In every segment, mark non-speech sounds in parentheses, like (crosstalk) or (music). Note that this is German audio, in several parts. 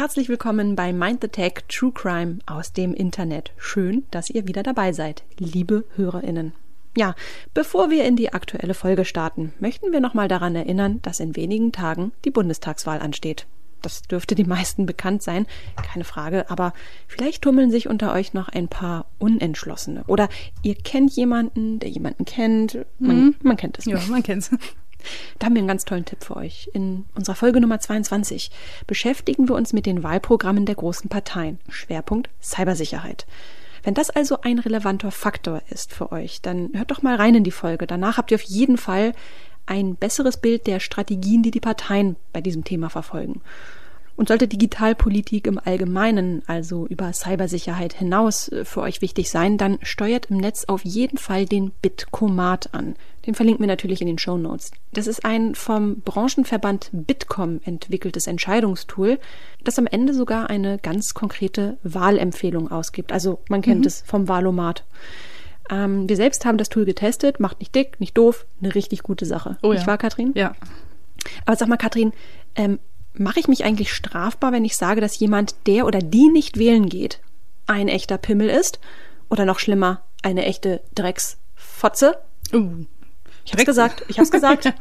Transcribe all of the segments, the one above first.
Herzlich willkommen bei Mind the Tech True Crime aus dem Internet. Schön, dass ihr wieder dabei seid, liebe HörerInnen. Ja, bevor wir in die aktuelle Folge starten, möchten wir nochmal daran erinnern, dass in wenigen Tagen die Bundestagswahl ansteht. Das dürfte die meisten bekannt sein, keine Frage, aber vielleicht tummeln sich unter euch noch ein paar Unentschlossene. Oder ihr kennt jemanden, der jemanden kennt. Man, mhm. man kennt es. Ja, man kennt es. Da haben wir einen ganz tollen Tipp für euch. In unserer Folge Nummer 22 beschäftigen wir uns mit den Wahlprogrammen der großen Parteien. Schwerpunkt Cybersicherheit. Wenn das also ein relevanter Faktor ist für euch, dann hört doch mal rein in die Folge. Danach habt ihr auf jeden Fall ein besseres Bild der Strategien, die die Parteien bei diesem Thema verfolgen. Und sollte Digitalpolitik im Allgemeinen, also über Cybersicherheit hinaus, äh, für euch wichtig sein, dann steuert im Netz auf jeden Fall den Bitcomat an. Den verlinken wir natürlich in den Show Notes. Das ist ein vom Branchenverband Bitkom entwickeltes Entscheidungstool, das am Ende sogar eine ganz konkrete Wahlempfehlung ausgibt. Also man kennt mhm. es vom Wahlomat. Ähm, wir selbst haben das Tool getestet, macht nicht dick, nicht doof, eine richtig gute Sache. Oh ja. Nicht wahr, Katrin? Ja. Aber sag mal, Katrin, ähm, mache ich mich eigentlich strafbar, wenn ich sage, dass jemand, der oder die nicht wählen geht, ein echter Pimmel ist? Oder noch schlimmer, eine echte Drecksfotze? Uh, ich hab's gesagt, ich hab's gesagt.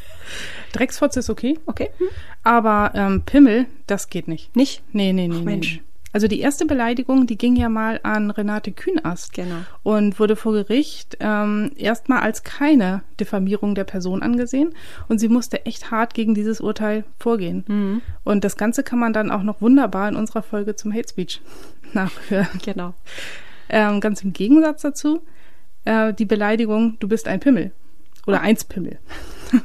(laughs) Drecksfotze ist okay. Okay. Hm. Aber ähm, Pimmel, das geht nicht. Nicht? Nee, nee, nee. Ach, Mensch. Nee. Also die erste Beleidigung, die ging ja mal an Renate Kühnast. Genau. Und wurde vor Gericht ähm, erstmal als keine Diffamierung der Person angesehen. Und sie musste echt hart gegen dieses Urteil vorgehen. Mhm. Und das Ganze kann man dann auch noch wunderbar in unserer Folge zum Hate Speech (laughs) nachhören. Genau. Ähm, ganz im Gegensatz dazu, äh, die Beleidigung, du bist ein Pimmel. Oder oh. eins Pimmel. (laughs)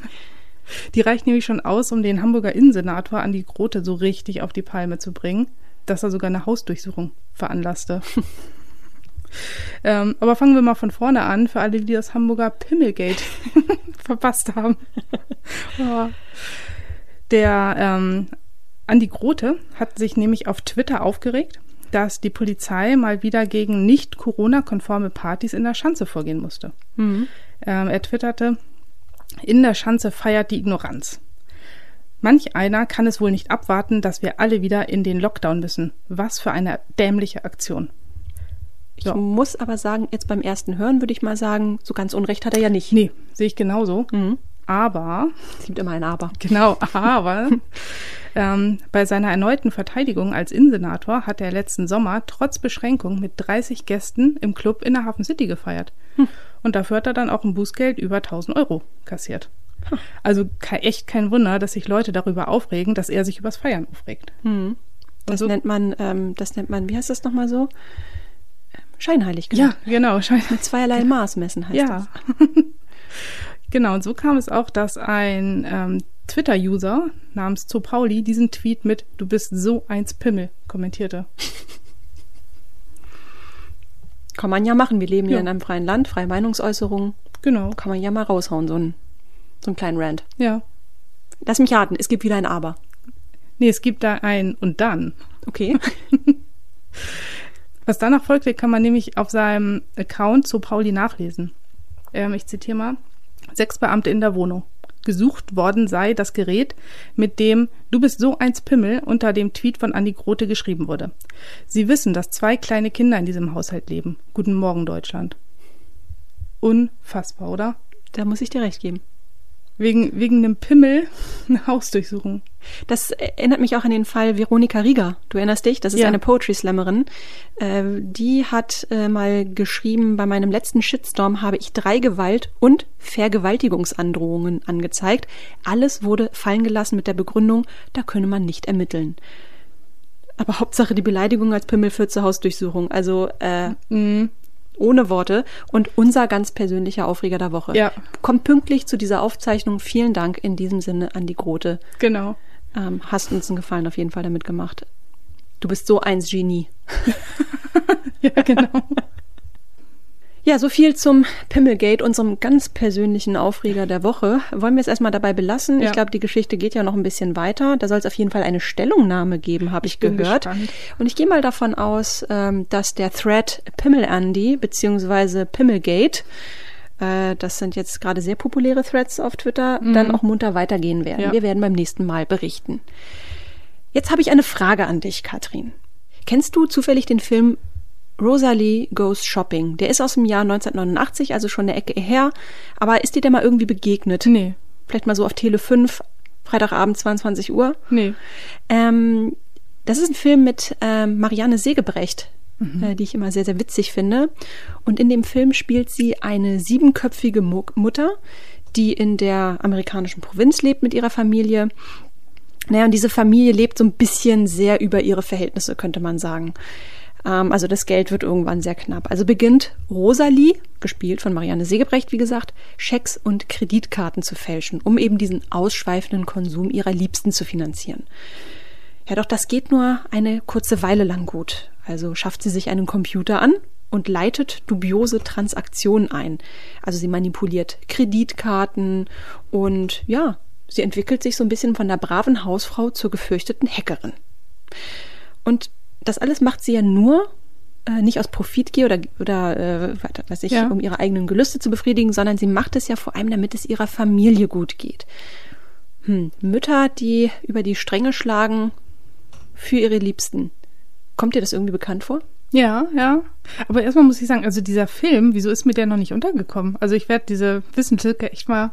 Die reicht nämlich schon aus, um den Hamburger Innensenator an die Grote so richtig auf die Palme zu bringen dass er sogar eine Hausdurchsuchung veranlasste. (laughs) ähm, aber fangen wir mal von vorne an, für alle, die das Hamburger Pimmelgate (laughs) verpasst haben. (laughs) oh. Der ähm, Andi Grote hat sich nämlich auf Twitter aufgeregt, dass die Polizei mal wieder gegen nicht Corona-konforme Partys in der Schanze vorgehen musste. Mhm. Ähm, er twitterte, in der Schanze feiert die Ignoranz. Manch einer kann es wohl nicht abwarten, dass wir alle wieder in den Lockdown müssen. Was für eine dämliche Aktion. So. Ich muss aber sagen, jetzt beim ersten Hören würde ich mal sagen, so ganz Unrecht hat er ja nicht. Nee, sehe ich genauso. Mhm. Aber. Es gibt immer ein Aber. (laughs) Genau, aber. ähm, bei seiner erneuten Verteidigung als Innensenator hat er letzten Sommer trotz Beschränkung mit 30 Gästen im Club in der Hafen City gefeiert. Hm. Und dafür hat er dann auch ein Bußgeld über 1000 Euro kassiert. Also echt kein Wunder, dass sich Leute darüber aufregen, dass er sich übers Feiern aufregt. Hm. Das so? nennt man, ähm, das nennt man, wie heißt das nochmal so? Scheinheilig Ja, genau. (laughs) Mit zweierlei Maß messen heißt ja. das. (laughs) genau, und so kam es auch, dass ein ähm, Twitter-User namens Zo Pauli diesen Tweet mit Du bist so eins Pimmel kommentierte. Kann man ja machen. Wir leben ja, ja in einem freien Land, freie Meinungsäußerung. Genau. Kann man ja mal raushauen, so ein so einen kleinen Rant. Ja. Lass mich raten, es gibt wieder ein Aber. Nee, es gibt da ein und dann. Okay. (laughs) Was danach folgte, kann man nämlich auf seinem Account zu Pauli nachlesen. Ähm, ich zitiere mal. Sechs Beamte in der Wohnung. Gesucht worden sei das Gerät, mit dem Du bist so eins Pimmel unter dem Tweet von Andi Grote geschrieben wurde. Sie wissen, dass zwei kleine Kinder in diesem Haushalt leben. Guten Morgen, Deutschland. Unfassbar, oder? Da muss ich dir recht geben. Wegen, wegen einem Pimmel (laughs) eine Hausdurchsuchung. Das erinnert mich auch an den Fall Veronika Rieger. Du erinnerst dich? Das ist ja. eine Poetry Slammerin. Äh, die hat äh, mal geschrieben, bei meinem letzten Shitstorm habe ich drei Gewalt- und Vergewaltigungsandrohungen angezeigt. Alles wurde fallen gelassen mit der Begründung, da könne man nicht ermitteln. Aber Hauptsache die Beleidigung als Pimmel führt zur Hausdurchsuchung. Also äh, mhm ohne Worte und unser ganz persönlicher Aufreger der Woche. Ja. Kommt pünktlich zu dieser Aufzeichnung. Vielen Dank in diesem Sinne an die Grote. Genau. Ähm, hast uns einen Gefallen auf jeden Fall damit gemacht. Du bist so eins Genie. (laughs) ja, genau. Ja, so viel zum Pimmelgate, unserem ganz persönlichen Aufreger der Woche. Wollen wir es erstmal dabei belassen? Ja. Ich glaube, die Geschichte geht ja noch ein bisschen weiter. Da soll es auf jeden Fall eine Stellungnahme geben, habe ich, ich gehört. Gespannt. Und ich gehe mal davon aus, ähm, dass der Thread Pimmel Andy beziehungsweise Pimmelgate äh, das sind jetzt gerade sehr populäre Threads auf Twitter, mhm. dann auch munter weitergehen werden. Ja. Wir werden beim nächsten Mal berichten. Jetzt habe ich eine Frage an dich, Katrin. Kennst du zufällig den Film Rosalie Goes Shopping? Der ist aus dem Jahr 1989, also schon eine Ecke her. Aber ist dir der mal irgendwie begegnet? Nee. Vielleicht mal so auf Tele 5, Freitagabend 22 Uhr? Nee. Ähm, das ist ein Film mit ähm, Marianne Segebrecht, mhm. äh, die ich immer sehr, sehr witzig finde. Und in dem Film spielt sie eine siebenköpfige Mutter, die in der amerikanischen Provinz lebt mit ihrer Familie. Naja, und diese Familie lebt so ein bisschen sehr über ihre Verhältnisse, könnte man sagen. Ähm, also das Geld wird irgendwann sehr knapp. Also beginnt Rosalie, gespielt von Marianne Segebrecht, wie gesagt, Schecks und Kreditkarten zu fälschen, um eben diesen ausschweifenden Konsum ihrer Liebsten zu finanzieren. Ja, doch das geht nur eine kurze Weile lang gut. Also schafft sie sich einen Computer an und leitet dubiose Transaktionen ein. Also sie manipuliert Kreditkarten und ja, sie entwickelt sich so ein bisschen von der braven Hausfrau zur gefürchteten Hackerin. Und das alles macht sie ja nur äh, nicht aus Profitgier oder, oder äh, weiß ich, ja. um ihre eigenen Gelüste zu befriedigen, sondern sie macht es ja vor allem, damit es ihrer Familie gut geht. Hm, Mütter, die über die Stränge schlagen für ihre Liebsten. Kommt dir das irgendwie bekannt vor? Ja, ja. Aber erstmal muss ich sagen, also dieser Film, wieso ist mir der noch nicht untergekommen? Also ich werde diese Wissenslücke echt mal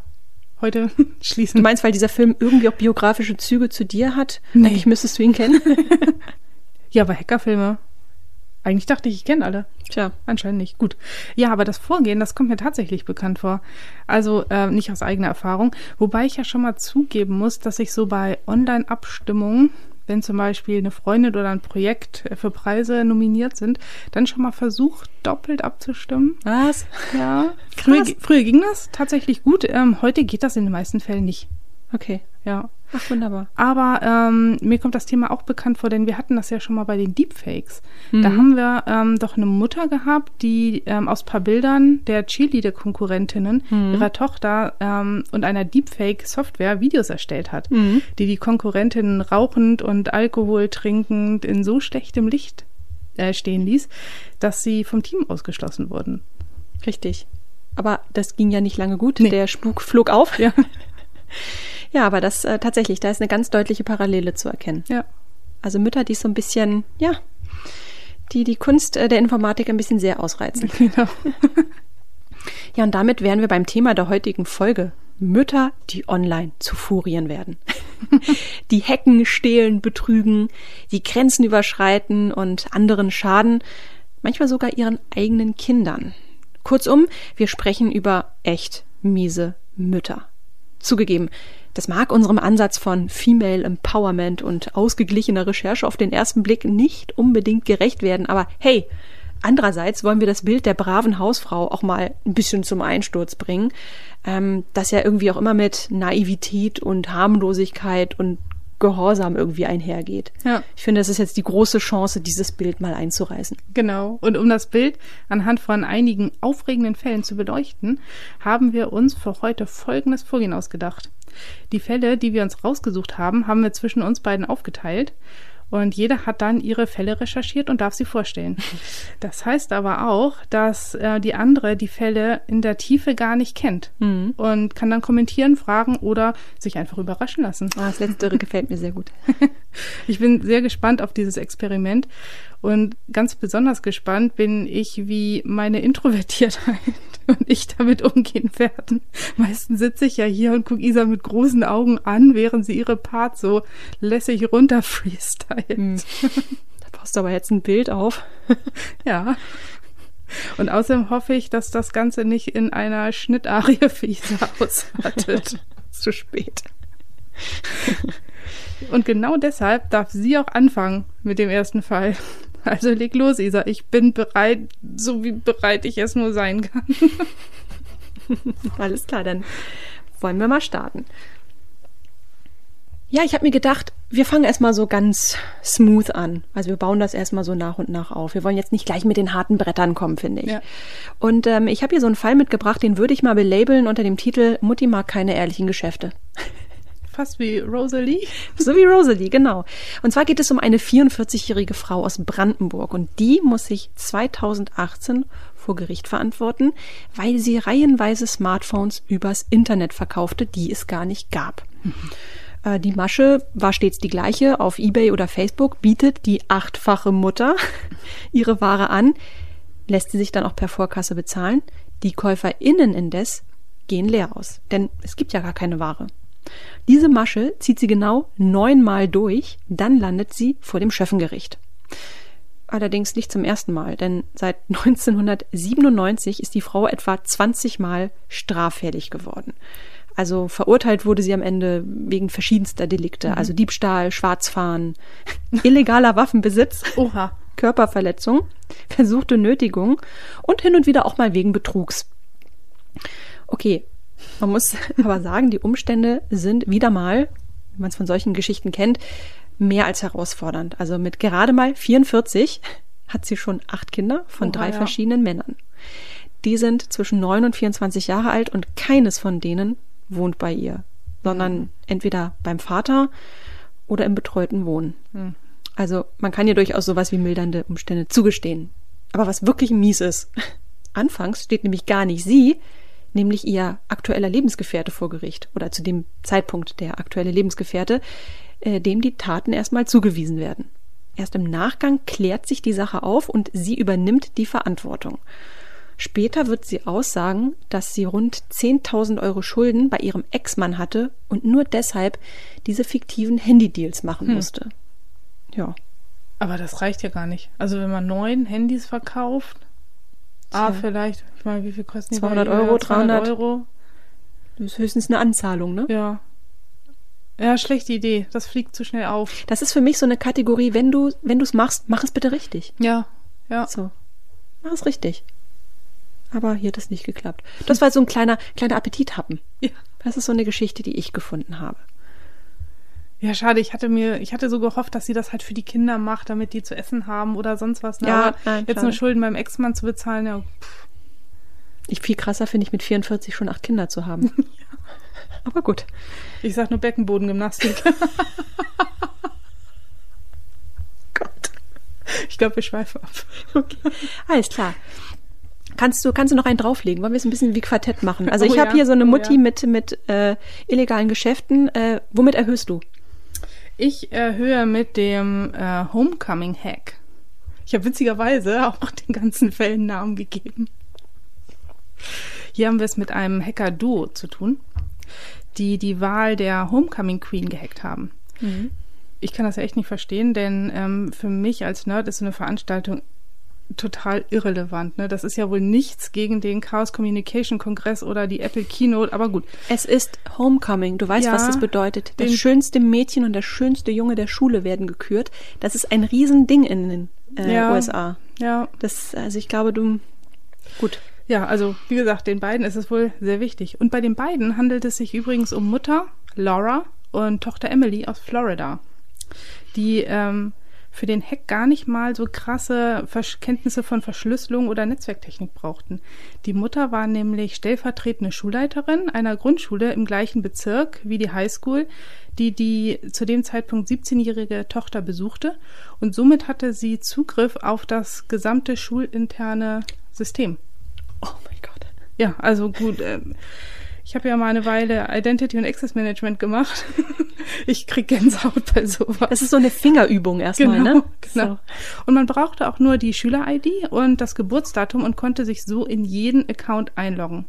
heute (laughs) schließen. Du meinst, weil dieser Film irgendwie auch biografische Züge zu dir hat? Nee. Eigentlich müsstest du ihn kennen. (laughs) ja, aber Hackerfilme. Eigentlich dachte ich, ich kenne alle. Tja, anscheinend nicht. Gut. Ja, aber das Vorgehen, das kommt mir tatsächlich bekannt vor. Also äh, nicht aus eigener Erfahrung. Wobei ich ja schon mal zugeben muss, dass ich so bei Online-Abstimmungen wenn zum Beispiel eine Freundin oder ein Projekt für Preise nominiert sind, dann schon mal versucht, doppelt abzustimmen. Was? Ja. (laughs) Früher, früher, ging das tatsächlich gut. Ähm, heute geht das in den meisten Fällen nicht. Okay. Ja. Ach, wunderbar. Aber ähm, mir kommt das Thema auch bekannt vor, denn wir hatten das ja schon mal bei den Deepfakes. Mhm. Da haben wir ähm, doch eine Mutter gehabt, die ähm, aus paar Bildern der Cheerleader-Konkurrentinnen mhm. ihrer Tochter ähm, und einer Deepfake-Software Videos erstellt hat, mhm. die die Konkurrentinnen rauchend und Alkohol trinkend in so schlechtem Licht äh, stehen ließ, dass sie vom Team ausgeschlossen wurden. Richtig. Aber das ging ja nicht lange gut. Nee. Der Spuk flog auf. Ja. (laughs) Ja, aber das äh, tatsächlich, da ist eine ganz deutliche Parallele zu erkennen. Ja. Also Mütter, die so ein bisschen, ja, die die Kunst äh, der Informatik ein bisschen sehr ausreizen. (laughs) Genau. ja, und damit wären wir beim Thema der heutigen Folge. Mütter, die online zu Furien werden. (laughs) die hacken, stehlen, betrügen, die Grenzen überschreiten und anderen schaden, manchmal sogar ihren eigenen Kindern. Kurzum, wir sprechen über echt miese Mütter. Zugegeben, das mag unserem Ansatz von Female Empowerment und ausgeglichener Recherche auf den ersten Blick nicht unbedingt gerecht werden, aber hey, andererseits wollen wir das Bild der braven Hausfrau auch mal ein bisschen zum Einsturz bringen, ähm, das ja irgendwie auch immer mit Naivität und Harmlosigkeit und Gehorsam irgendwie einhergeht. Ja. Ich finde, das ist jetzt die große Chance, dieses Bild mal einzureißen. Genau. Und um das Bild anhand von einigen aufregenden Fällen zu beleuchten, haben wir uns für heute folgendes Vorgehen ausgedacht. Die Fälle, die wir uns rausgesucht haben, haben wir zwischen uns beiden aufgeteilt. Und jeder hat dann ihre Fälle recherchiert und darf sie vorstellen. (laughs) Das heißt aber auch, dass äh, die andere die Fälle in der Tiefe gar nicht kennt mhm. und kann dann kommentieren, fragen oder sich einfach überraschen lassen. Ah, das Letztere gefällt mir sehr gut. (laughs) ich bin sehr gespannt auf dieses Experiment und ganz besonders gespannt bin ich, wie meine Introvertiertheit (laughs) und ich damit umgehen werden. Meistens sitze ich ja hier und gucke Isa mit großen Augen an, während sie ihre Parts so lässig runter freestylt. Hm. Da passt aber jetzt ein Bild auf. (laughs) ja. Und außerdem hoffe ich, dass das Ganze nicht in einer Schnittarie für Isa ausartet. (laughs) Zu spät. Und genau deshalb darf sie auch anfangen mit dem ersten Fall. (laughs) Also leg los, Isa. Ich bin bereit, so wie bereit ich es nur sein kann. (laughs) Alles klar, dann wollen wir mal starten. Ja, ich habe mir gedacht, wir fangen erstmal so ganz smooth an. Also wir bauen das erstmal so nach und nach auf. Wir wollen jetzt nicht gleich mit den harten Brettern kommen, finde ich. Ja. Und ähm, ich habe hier so einen Fall mitgebracht, den würde ich mal belabeln unter dem Titel Mutti mag keine ehrlichen Geschäfte. Fast wie Rosalie. (laughs) So wie Rosalie, genau. Und zwar geht es um eine 44-jährige Frau aus Brandenburg und die muss sich 2018 vor Gericht verantworten, weil sie reihenweise Smartphones übers Internet verkaufte, die es gar nicht gab. Mhm. Die Masche war stets die gleiche. Auf eBay oder Facebook bietet die achtfache Mutter (laughs) ihre Ware an, lässt sie sich dann auch per Vorkasse bezahlen. Die KäuferInnen indes gehen leer aus, denn es gibt ja gar keine Ware. Diese Masche zieht sie genau neunmal durch, dann landet sie vor dem Schöffengericht. Allerdings nicht zum ersten Mal, denn seit (laughs) 1997 ist die Frau etwa 20 Mal straffällig geworden. Also verurteilt wurde sie am Ende wegen verschiedenster Delikte, mhm. also Diebstahl, Schwarzfahren, (laughs) illegaler Waffenbesitz, Oha. (laughs) Körperverletzung, versuchte Nötigung und hin und wieder auch mal wegen Betrugs. Okay, man muss aber sagen, die Umstände sind wieder mal, wie man es von solchen Geschichten kennt, mehr als herausfordernd. Also mit gerade mal 44 hat sie schon acht Kinder von oh, drei ja. verschiedenen Männern. Die sind zwischen neun und 24 Jahre alt und keines von denen wohnt bei ihr, sondern mhm. entweder beim Vater oder im betreuten Wohnen. Mhm. Also man kann ihr durchaus sowas wie mildernde Umstände zugestehen. Aber was wirklich mies ist, (laughs) anfangs steht nämlich gar nicht sie, nämlich ihr aktueller Lebensgefährte vor Gericht oder zu dem Zeitpunkt der aktuelle Lebensgefährte, äh, dem die Taten erstmal zugewiesen werden. Erst im Nachgang klärt sich die Sache auf und sie übernimmt die Verantwortung. Später wird sie aussagen, dass sie rund 10.000 Euro Schulden bei ihrem Ex-Mann hatte und nur deshalb diese fiktiven Handydeals machen hm. musste. Ja. Aber das reicht ja gar nicht. Also wenn man neun Handys verkauft, Ah, vielleicht. Ich meine, wie viel kosten die? 200 Euro, 300 Euro. Das ist höchstens eine Anzahlung, ne? Ja. Ja, schlechte Idee. Das fliegt zu schnell auf. Das ist für mich so eine Kategorie, wenn du, wenn du es machst, mach es bitte richtig. Ja, ja. So. Mach es richtig. Aber hier hat es nicht geklappt. Das war so ein kleiner, kleiner Appetithappen. Ja. Das ist so eine Geschichte, die ich gefunden habe. Ja, schade. Ich hatte mir, ich hatte so gehofft, dass sie das halt für die Kinder macht, damit die zu essen haben oder sonst was. Ne? Ja, nein, jetzt schade. nur Schulden beim Ex-Mann zu bezahlen, ja. Pff. Ich viel krasser finde ich mit 44 schon acht Kinder zu haben. (laughs) ja. Aber gut. Ich sag nur Beckenbodengymnastik. (laughs) Gott. Ich glaube, wir schweifen ab. Okay. Alles klar. Kannst du, kannst du noch einen drauflegen? Wollen wir es ein bisschen wie Quartett machen? Also oh, ich habe ja. hier so eine Mutti oh, ja. mit, mit äh, illegalen Geschäften. Äh, womit erhöhst du? Ich erhöhe mit dem äh, Homecoming-Hack. Ich habe witzigerweise auch den ganzen Fällen Namen gegeben. Hier haben wir es mit einem Hacker-Duo zu tun, die die Wahl der Homecoming Queen gehackt haben. Mhm. Ich kann das ja echt nicht verstehen, denn ähm, für mich als Nerd ist so eine Veranstaltung total irrelevant. Ne? Das ist ja wohl nichts gegen den Chaos Communication Kongress oder die Apple Keynote, aber gut. Es ist Homecoming. Du weißt, ja, was das bedeutet. Das schönste Mädchen und der schönste Junge der Schule werden gekürt. Das ist ein Riesending in den äh, ja, USA. Ja. Das, also ich glaube, du. Gut. Ja, also wie gesagt, den beiden ist es wohl sehr wichtig. Und bei den beiden handelt es sich übrigens um Mutter Laura und Tochter Emily aus Florida, die ähm, für den Hack gar nicht mal so krasse Kenntnisse von Verschlüsselung oder Netzwerktechnik brauchten. Die Mutter war nämlich stellvertretende Schulleiterin einer Grundschule im gleichen Bezirk wie die Highschool, die die zu dem Zeitpunkt 17-jährige Tochter besuchte und somit hatte sie Zugriff auf das gesamte schulinterne System. Oh mein Gott. Ja, also gut. Äh, ich habe ja mal eine Weile Identity und Access Management gemacht. (laughs) ich krieg Gänsehaut bei sowas. Das ist so eine Fingerübung erstmal, genau, ne? Genau. So. Und man brauchte auch nur die Schüler-ID und das Geburtsdatum und konnte sich so in jeden Account einloggen.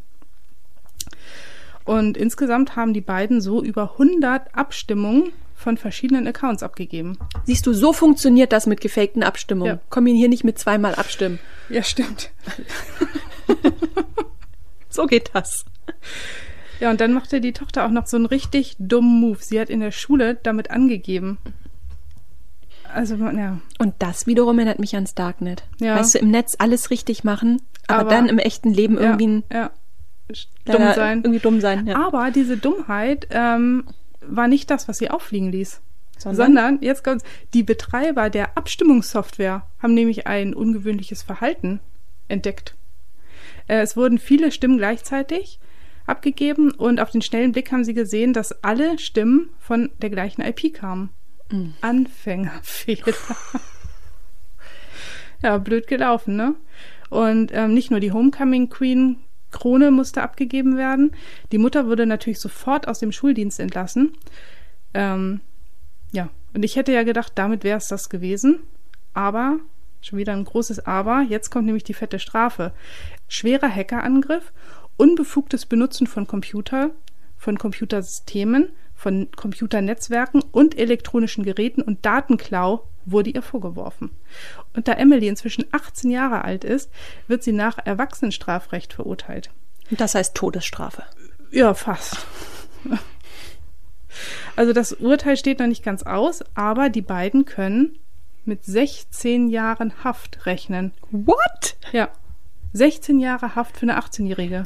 Und insgesamt haben die beiden so über 100 Abstimmungen von verschiedenen Accounts abgegeben. Siehst du, so funktioniert das mit gefakten Abstimmungen. Ja. Komm hier nicht mit zweimal abstimmen. Ja, stimmt. (laughs) so geht das. Ja, und dann machte die Tochter auch noch so einen richtig dummen Move. Sie hat in der Schule damit angegeben. Also, ja. Und das wiederum erinnert mich ans Darknet. Ja. Weißt du, im Netz alles richtig machen, aber, aber dann im echten Leben irgendwie ein, ja, dumm sein. Irgendwie dumm sein. Ja. Aber diese Dummheit ähm, war nicht das, was sie auffliegen ließ. Sondern? Sondern, jetzt kommt's, die Betreiber der Abstimmungssoftware haben nämlich ein ungewöhnliches Verhalten entdeckt. Äh, es wurden viele Stimmen gleichzeitig abgegeben und auf den schnellen Blick haben sie gesehen, dass alle Stimmen von der gleichen IP kamen. Mhm. Anfängerfehler. (laughs) Ja, blöd gelaufen, ne? Und ähm, nicht nur die Homecoming Queen Krone musste abgegeben werden. Die Mutter wurde natürlich sofort aus dem Schuldienst entlassen. Ähm, ja, und ich hätte ja gedacht, damit wäre es das gewesen. Aber, schon wieder ein großes Aber, jetzt kommt nämlich die fette Strafe. Schwerer Hackerangriff, unbefugtes Benutzen von Computer, von Computersystemen, von Computernetzwerken und elektronischen Geräten und Datenklau wurde ihr vorgeworfen. Und da Emily inzwischen 18 Jahre alt ist, wird sie nach Erwachsenenstrafrecht verurteilt. Das heißt Todesstrafe. Ja, fast. Also das Urteil steht noch nicht ganz aus, aber die beiden können mit 16 Jahren Haft rechnen. What? Ja. 16 Jahre Haft für eine 18-Jährige.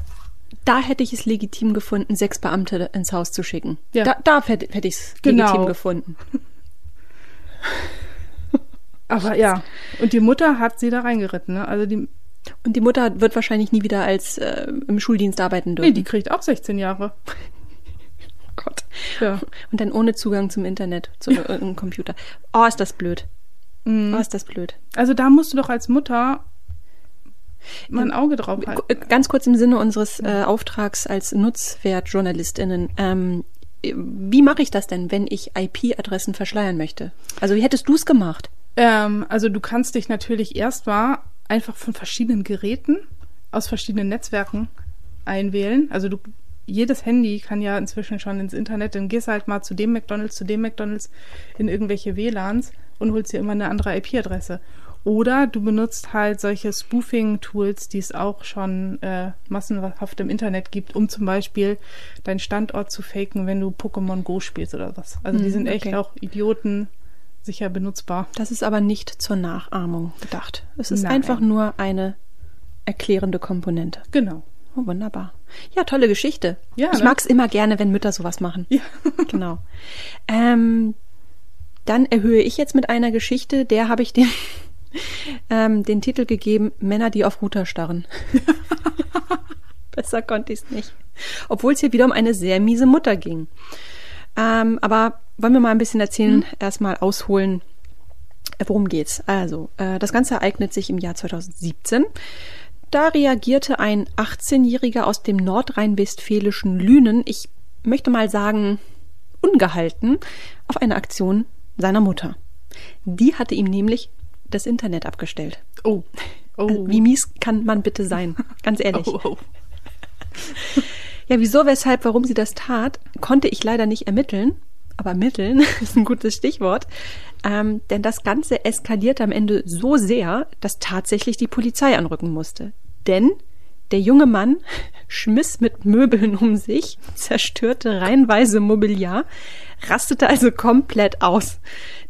Da hätte ich es legitim gefunden, sechs Beamte ins Haus zu schicken. Ja. Da, da hätte, hätte ich es Genau. legitim gefunden. (laughs) Aber ja, und die Mutter hat sie da reingeritten, ne? Also die, Und die Mutter wird wahrscheinlich nie wieder als äh, im Schuldienst arbeiten dürfen. nee, die kriegt auch 16 Jahre. oh (laughs) Gott. Ja. Und dann ohne Zugang zum Internet, zu irgendeinem Computer. Oh, ist das blöd. Mhm. Oh, ist das blöd. Also da musst du doch als Mutter mal ein Auge drauf halten. Ganz kurz im Sinne unseres äh, Auftrags als Nutzwertjournalistinnen. Ähm, wie mache ich das denn, wenn ich IP-Adressen verschleiern möchte? Also wie hättest du es gemacht? Ähm, also du kannst dich natürlich erstmal einfach von verschiedenen Geräten aus verschiedenen Netzwerken einwählen. Also du jedes Handy kann ja inzwischen schon ins Internet, dann gehst halt mal zu dem McDonalds, zu dem McDonalds in irgendwelche WLANs und holst dir immer eine andere IP-Adresse. Oder du benutzt halt solche Spoofing-Tools, die es auch schon äh, massenhaft im Internet gibt, um zum Beispiel deinen Standort zu faken, wenn du Pokémon Go spielst oder was. Also die Hm, sind echt okay. auch Idioten sicher benutzbar. Das ist aber nicht zur Nachahmung gedacht. Es ist Nein. einfach nur eine erklärende Komponente. Genau. Oh, wunderbar. Ja, tolle Geschichte. Ja, ich ne? mag's immer gerne, wenn Mütter sowas machen. Ja. (laughs) (laughs) Genau. Ähm, dann erhöhe ich jetzt mit einer Geschichte, der habe ich den, ähm, den Titel gegeben, Männer, die auf Router starren. (laughs) Besser konnte ich es nicht. Obwohl es hier wieder um eine sehr miese Mutter ging. Ähm, aber wollen wir mal ein bisschen erzählen, erstmal ausholen, äh, worum geht's? Also, äh, das Ganze ereignet sich im Jahr 2017. Da reagierte ein 18-Jähriger aus dem nordrhein-westfälischen Lünen, ich möchte mal sagen, ungehalten, auf eine Aktion seiner Mutter. Die hatte ihm nämlich das Internet abgestellt. Oh. Oh. Also, wie mies kann man bitte sein? Ganz ehrlich. (laughs) oh, oh. Ja, wieso, weshalb, warum sie das tat, konnte ich leider nicht ermitteln. Aber ermitteln (laughs) ist ein gutes Stichwort. Ähm, denn das Ganze eskalierte am Ende so sehr, dass tatsächlich die Polizei anrücken musste. Denn der junge Mann schmiss mit Möbeln um sich, zerstörte reihenweise Mobiliar, rastete also komplett aus.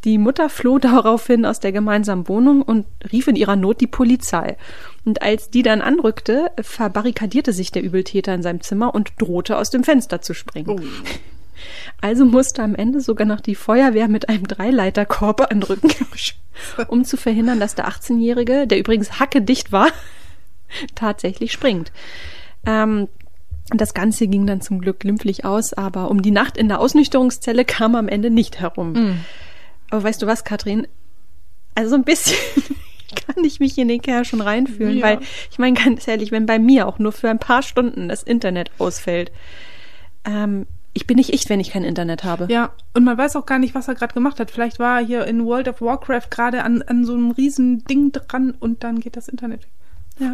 Die Mutter floh daraufhin aus der gemeinsamen Wohnung und rief in ihrer Not die Polizei. Und als die dann anrückte, verbarrikadierte sich der Übeltäter in seinem Zimmer und drohte aus dem Fenster zu springen. Oh. Also musste am Ende sogar noch die Feuerwehr mit einem Dreileiterkorb anrücken, (laughs) um zu verhindern, dass der 18-Jährige, der übrigens hackedicht war, (laughs) tatsächlich springt. Ähm, das Ganze ging dann zum Glück glimpflich aus, aber um die Nacht in der Ausnüchterungszelle kam am Ende nicht herum. Mm. Aber weißt du was, Katrin? Also so ein bisschen (laughs) kann ich mich in den Kerl schon reinfühlen, Ja. weil ich meine ganz ehrlich, wenn bei mir auch nur für ein paar Stunden das Internet ausfällt, ähm, ich bin nicht ich, wenn ich kein Internet habe. Ja, und man weiß auch gar nicht, was er gerade gemacht hat. Vielleicht war er hier in World of Warcraft gerade an, an so einem riesen Ding dran und dann geht das Internet weg. Ja. Ja,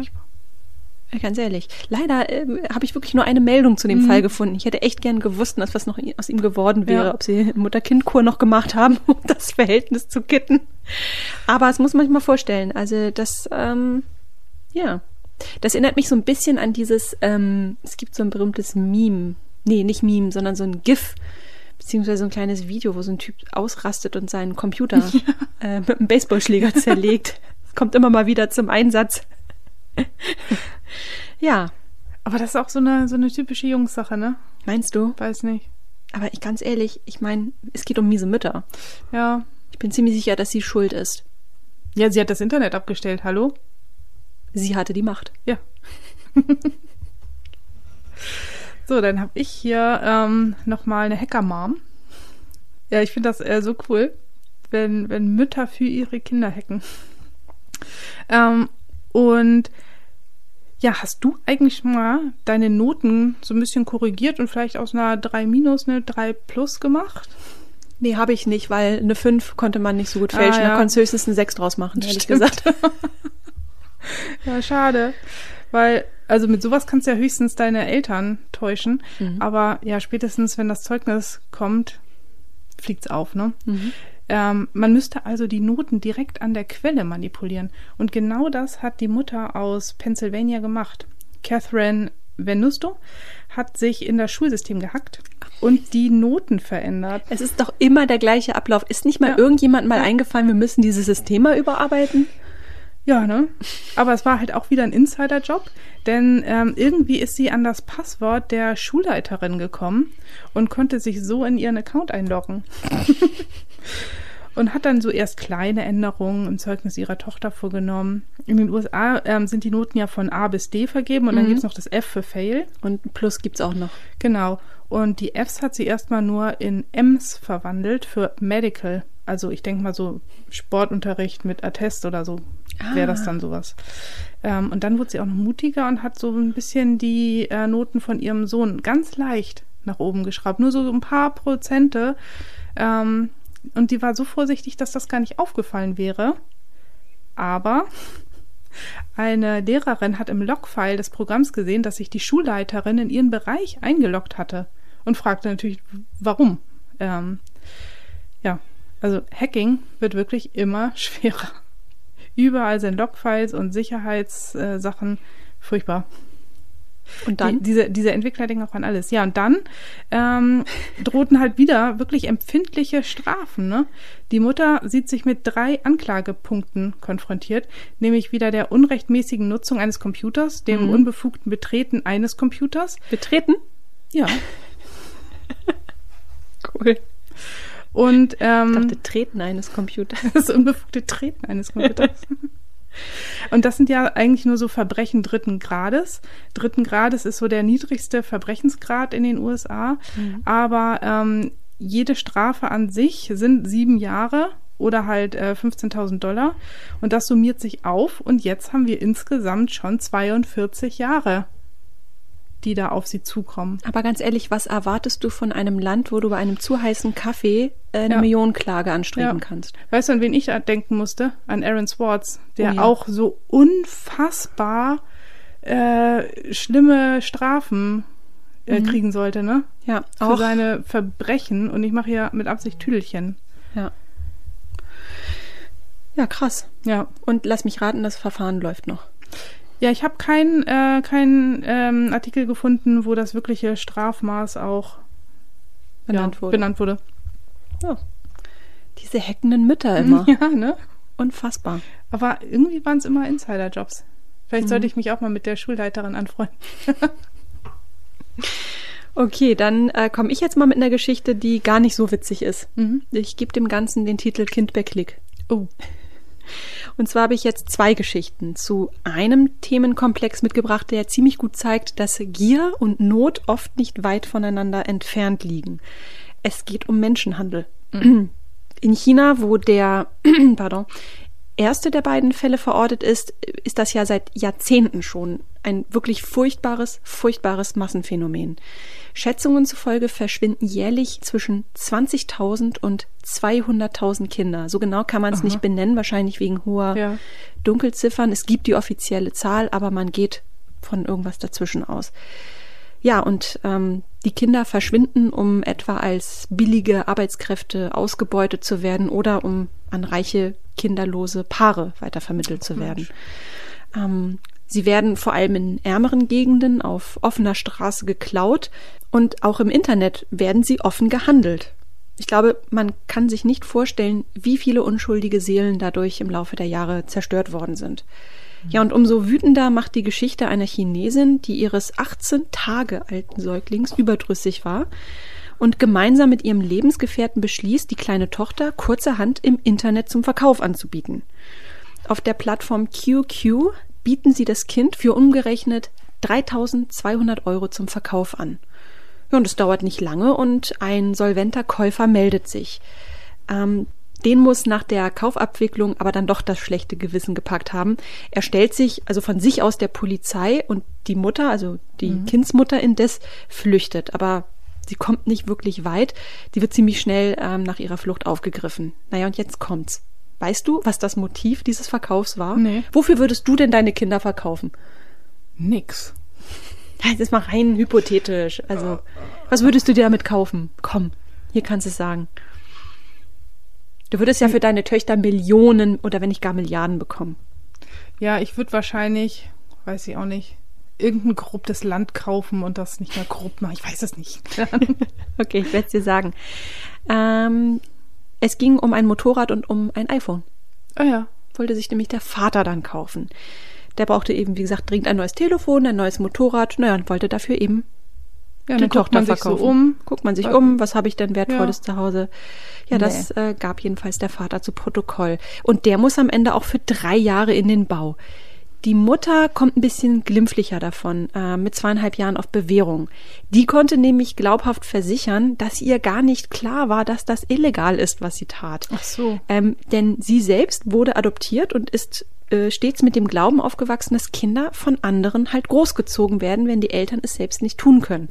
Ganz ehrlich. Leider ähm, habe ich wirklich nur eine Meldung zu dem Fall gefunden. Ich hätte echt gern gewusst, dass was noch aus ihm geworden wäre, Ja. ob sie Mutter-Kind-Kur noch gemacht haben, (laughs) um das Verhältnis zu kitten. Aber es muss man sich mal vorstellen. Also das, ähm, ja, das erinnert mich so ein bisschen an dieses, ähm, es gibt so ein berühmtes Meme. Nee, nicht Meme, sondern so ein GIF, beziehungsweise so ein kleines Video, wo so ein Typ ausrastet und seinen Computer (laughs) äh, mit einem Baseballschläger zerlegt. (laughs) Kommt immer mal wieder zum Einsatz. (laughs) ja, Aber das ist auch so eine, so eine typische Jungssache, ne? meinst du? Weiß nicht. Aber ich ganz ehrlich, ich meine, es geht um miese Mütter. Ja. Ich bin ziemlich sicher, dass sie schuld ist. Ja, sie hat das Internet abgestellt, hallo? Sie hatte die Macht. Ja. (laughs) so, dann habe ich hier ähm, nochmal eine Hacker-Mom. Ja, ich finde das äh, so cool, wenn, wenn Mütter für ihre Kinder hacken. Ähm, und ja, hast du eigentlich mal deine Noten so ein bisschen korrigiert und vielleicht aus einer 3 minus eine 3 plus gemacht? Nee, habe ich nicht, weil eine 5 konnte man nicht so gut fälschen. Ah, ja. Da konntest du höchstens eine 6 draus machen, ehrlich Stimmt. gesagt. (laughs) ja, schade. Weil, also mit sowas kannst du ja höchstens deine Eltern täuschen. Mhm. Aber ja, spätestens, wenn das Zeugnis kommt, fliegt's auf, ne? Mhm. Ähm, man müsste also die Noten direkt an der Quelle manipulieren. Und genau das hat die Mutter aus Pennsylvania gemacht. Catherine Venusto hat sich in das Schulsystem gehackt und die Noten verändert. Es ist doch immer der gleiche Ablauf. Ist nicht mal ja. irgendjemand mal eingefallen, wir müssen dieses System mal überarbeiten? Ja, ne? Aber es war halt auch wieder ein Insider-Job, denn ähm, irgendwie ist sie an das Passwort der Schulleiterin gekommen und konnte sich so in ihren Account einloggen. (laughs) und hat dann so erst kleine Änderungen im Zeugnis ihrer Tochter vorgenommen. In den USA ähm, sind die Noten ja von A bis D vergeben und mhm. dann gibt es noch das F für Fail. Und Plus gibt es auch noch. Genau. Und die Fs hat sie erstmal nur in Ms verwandelt für Medical. Also ich denke mal so Sportunterricht mit Attest oder so ah. wäre das dann sowas. Ähm, und dann wurde sie auch noch mutiger und hat so ein bisschen die äh, Noten von ihrem Sohn ganz leicht nach oben geschraubt. Nur so ein paar Prozente. Ähm, und die war so vorsichtig, dass das gar nicht aufgefallen wäre. Aber eine Lehrerin hat im Logfile des Programms gesehen, dass sich die Schulleiterin in ihren Bereich eingeloggt hatte und fragte natürlich, warum. Ähm, ja, also Hacking wird wirklich immer (laughs) schwerer. Überall sind Logfiles und Sicherheitssachen furchtbar. Und dann? Die, diese, diese Entwickler denken auch an alles. Ja, und dann ähm, drohten halt wieder wirklich empfindliche Strafen. Ne? Die Mutter sieht sich mit drei Anklagepunkten konfrontiert, nämlich wieder der unrechtmäßigen Nutzung eines Computers, dem mhm. unbefugten Betreten eines Computers. Betreten? Ja. (laughs) cool. Und ähm, ich dachte, Treten eines Computers. (laughs) Das unbefugte Treten eines Computers. (laughs) Und das sind ja eigentlich nur so Verbrechen dritten Grades. Dritten Grades ist so der niedrigste Verbrechensgrad in den USA. Mhm. Aber ähm, jede Strafe an sich sind sieben Jahre oder halt äh, 15.000 Dollar. Und das summiert sich auf. Und jetzt haben wir insgesamt schon 42 Jahre die da auf sie zukommen. Aber ganz ehrlich, was erwartest du von einem Land, wo du bei einem zu heißen Kaffee äh, eine ja. Millionenklage anstreben ja. kannst? Weißt du, an wen ich da denken musste? An Aaron Swartz, der oh, ja. auch so unfassbar äh, schlimme Strafen äh, mhm. kriegen sollte, ne? Ja. Für auch. seine Verbrechen. Und ich mache ja mit Absicht Tüdelchen. Ja. Ja, krass. Ja. Und lass mich raten, das Verfahren läuft noch. Ja, ich habe keinen äh, kein, ähm, Artikel gefunden, wo das wirkliche Strafmaß auch benannt ja, wurde. Benannt wurde. Oh. Diese hackenden Mütter immer. (laughs) Ja, ne? Unfassbar. Aber irgendwie waren es immer Insider-Jobs. Vielleicht mhm. sollte ich mich auch mal mit der Schulleiterin anfreunden. (laughs) okay, dann äh, komme ich jetzt mal mit einer Geschichte, die gar nicht so witzig ist. Mhm. Ich gebe dem Ganzen den Titel Kind bei Klick. Oh. Und zwar habe ich jetzt zwei Geschichten zu einem Themenkomplex mitgebracht, der ziemlich gut zeigt, dass Gier und Not oft nicht weit voneinander entfernt liegen. Es geht um Menschenhandel. Mhm. In China, wo der, (clears throat) pardon, erste der beiden Fälle verortet ist, ist das ja seit Jahrzehnten schon ein wirklich furchtbares, furchtbares Massenphänomen. Schätzungen zufolge verschwinden jährlich zwischen 20.000 und 200.000 Kinder. So genau kann man es nicht benennen, wahrscheinlich wegen hoher ja. Dunkelziffern. Es gibt die offizielle Zahl, aber man geht von irgendwas dazwischen aus. Ja, und ähm, die Kinder verschwinden, um etwa als billige Arbeitskräfte ausgebeutet zu werden oder um an reiche kinderlose Paare weitervermittelt zu werden. Ähm, sie werden vor allem in ärmeren Gegenden auf offener Straße geklaut und auch im Internet werden sie offen gehandelt. Ich glaube, man kann sich nicht vorstellen, wie viele unschuldige Seelen dadurch im Laufe der Jahre zerstört worden sind. Ja, und umso wütender macht die Geschichte einer Chinesin, die ihres 18 Tage alten Säuglings überdrüssig war und gemeinsam mit ihrem Lebensgefährten beschließt, die kleine Tochter kurzerhand im Internet zum Verkauf anzubieten. Auf der Plattform QQ bieten sie das Kind für umgerechnet 3200 Euro zum Verkauf an. Ja, und es dauert nicht lange und ein solventer Käufer meldet sich. Ähm, Den muss nach der Kaufabwicklung aber dann doch das schlechte Gewissen gepackt haben. Er stellt sich also von sich aus der Polizei und die Mutter, also die mhm. Kindsmutter indes, flüchtet. Aber sie kommt nicht wirklich weit. Die wird ziemlich schnell ähm, nach ihrer Flucht aufgegriffen. Naja, und jetzt kommt's. Weißt du, was das Motiv dieses Verkaufs war? Nee. Wofür würdest du denn deine Kinder verkaufen? Nix. Das ist mal rein hypothetisch. Also, was würdest du dir damit kaufen? Komm, hier kannst du es sagen. Du würdest ja für deine Töchter Millionen oder wenn nicht gar Milliarden bekommen. Ja, ich würde wahrscheinlich, weiß ich auch nicht, irgendein korruptes Land kaufen und das nicht mehr korrupt machen. Ich weiß es nicht. (laughs) okay, ich werde es dir sagen. Ähm, es ging um ein Motorrad und um ein iPhone. Ah ja. Wollte sich nämlich der Vater dann kaufen. Der brauchte eben, wie gesagt, dringend ein neues Telefon, ein neues Motorrad, naja, und wollte dafür eben ja, die Tochter verkaufen. So um. Guckt man sich um, was habe ich denn Wertvolles ja. zu Hause? Ja, nee. das äh, gab jedenfalls der Vater zu Protokoll. Und der muss am Ende auch für drei Jahre in den Bau. Die Mutter kommt ein bisschen glimpflicher davon, äh, mit zweieinhalb Jahren auf Bewährung. Die konnte nämlich glaubhaft versichern, dass ihr gar nicht klar war, dass das illegal ist, was sie tat. Ach so. Ähm, denn sie selbst wurde adoptiert und ist äh, stets mit dem Glauben aufgewachsen, dass Kinder von anderen halt großgezogen werden, wenn die Eltern es selbst nicht tun können.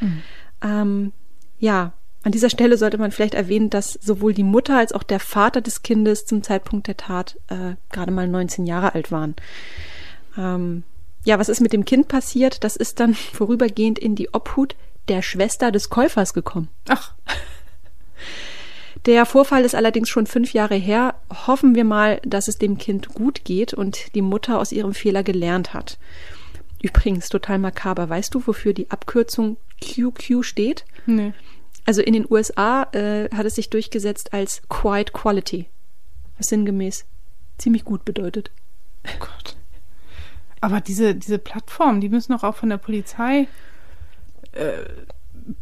Mhm. Ähm, ja, an dieser Stelle sollte man vielleicht erwähnen, dass sowohl die Mutter als auch der Vater des Kindes zum Zeitpunkt der Tat äh, gerade mal 19 Jahre alt waren. Ähm, ja, was ist mit dem Kind passiert? Das ist dann (laughs) vorübergehend in die Obhut der Schwester des Käufers gekommen. Ach. Der Vorfall ist allerdings schon fünf Jahre her. Hoffen wir mal, dass es dem Kind gut geht und die Mutter aus ihrem Fehler gelernt hat. Übrigens, total makaber. Weißt du, wofür die Abkürzung QQ steht? Nee. Also in den USA äh, hat es sich durchgesetzt als Quiet Quality. Was sinngemäß ziemlich gut bedeutet. Oh Gott. Aber diese, diese Plattformen, die müssen doch auch von der Polizei äh,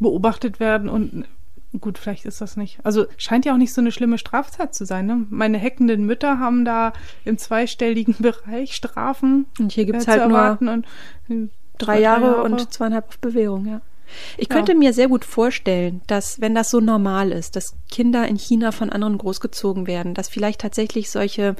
beobachtet werden und gut, vielleicht ist das nicht. Also scheint ja auch nicht so eine schlimme Straftat zu sein. Ne? Meine heckenden Mütter haben da im zweistelligen (laughs) Bereich Strafen. Und hier gibt es äh, halt nur und, äh, drei Jahre, Jahre, und zweieinhalb auf Bewährung, ja. Ich könnte ja. mir sehr gut vorstellen, dass wenn das so normal ist, dass Kinder in China von anderen großgezogen werden, dass vielleicht tatsächlich solche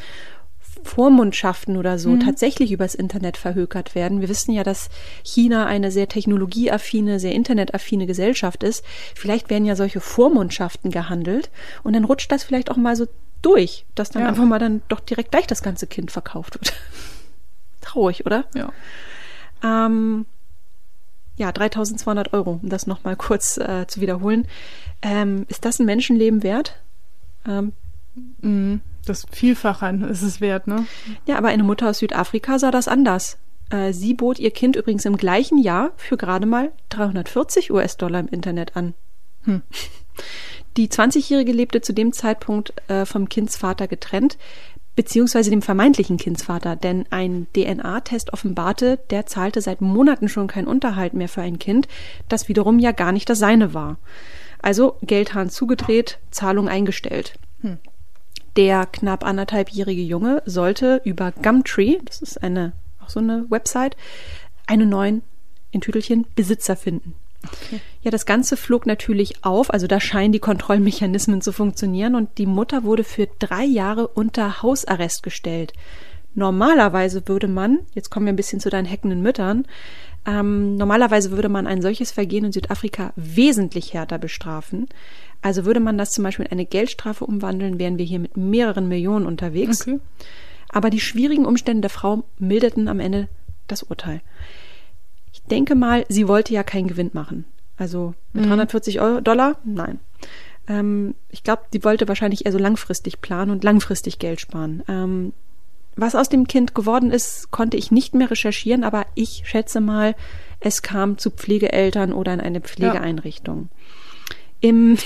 Vormundschaften oder so mhm. tatsächlich übers Internet verhökert werden. Wir wissen ja, dass China eine sehr technologieaffine, sehr internetaffine Gesellschaft ist. Vielleicht werden ja solche Vormundschaften gehandelt und dann rutscht das vielleicht auch mal so durch, dass dann ja. einfach mal dann doch direkt gleich das ganze Kind verkauft wird. (laughs) Traurig, oder? Ja. Ähm, ja, 3200 Euro, um das nochmal kurz äh, zu wiederholen. Ähm, ist das ein Menschenleben wert? Ähm, mhm. Das Vielfache ist es wert, ne? Ja, aber eine Mutter aus Südafrika sah das anders. Äh, sie bot ihr Kind übrigens im gleichen Jahr für gerade mal 340 US-Dollar im Internet an. Hm. Die 20-Jährige lebte zu dem Zeitpunkt äh, vom Kindsvater getrennt, beziehungsweise dem vermeintlichen Kindsvater, denn ein DNA-Test offenbarte, der zahlte seit Monaten schon keinen Unterhalt mehr für ein Kind, das wiederum ja gar nicht das seine war. Also Geldhahn zugedreht, Zahlung eingestellt. Hm. Der knapp anderthalbjährige Junge sollte über Gumtree, das ist eine, auch so eine Website, einen neuen, in Tüdelchen, Besitzer finden. Okay. Ja, das Ganze flog natürlich auf, also da scheinen die Kontrollmechanismen zu funktionieren und die Mutter wurde für drei Jahre unter Hausarrest gestellt. Normalerweise würde man, jetzt kommen wir ein bisschen zu deinen heckenden Müttern, ähm, normalerweise würde man ein solches Vergehen in Südafrika wesentlich härter bestrafen. Also würde man das zum Beispiel in eine Geldstrafe umwandeln, wären wir hier mit mehreren Millionen unterwegs. Okay. Aber die schwierigen Umstände der Frau milderten am Ende das Urteil. Ich denke mal, sie wollte ja keinen Gewinn machen. Also mit mhm. 340 Euro, Dollar? Nein. Ähm, ich glaube, sie wollte wahrscheinlich eher so langfristig planen und langfristig Geld sparen. Ähm, was aus dem Kind geworden ist, konnte ich nicht mehr recherchieren, aber ich schätze mal, es kam zu Pflegeeltern oder in eine Pflegeeinrichtung. Ja. Im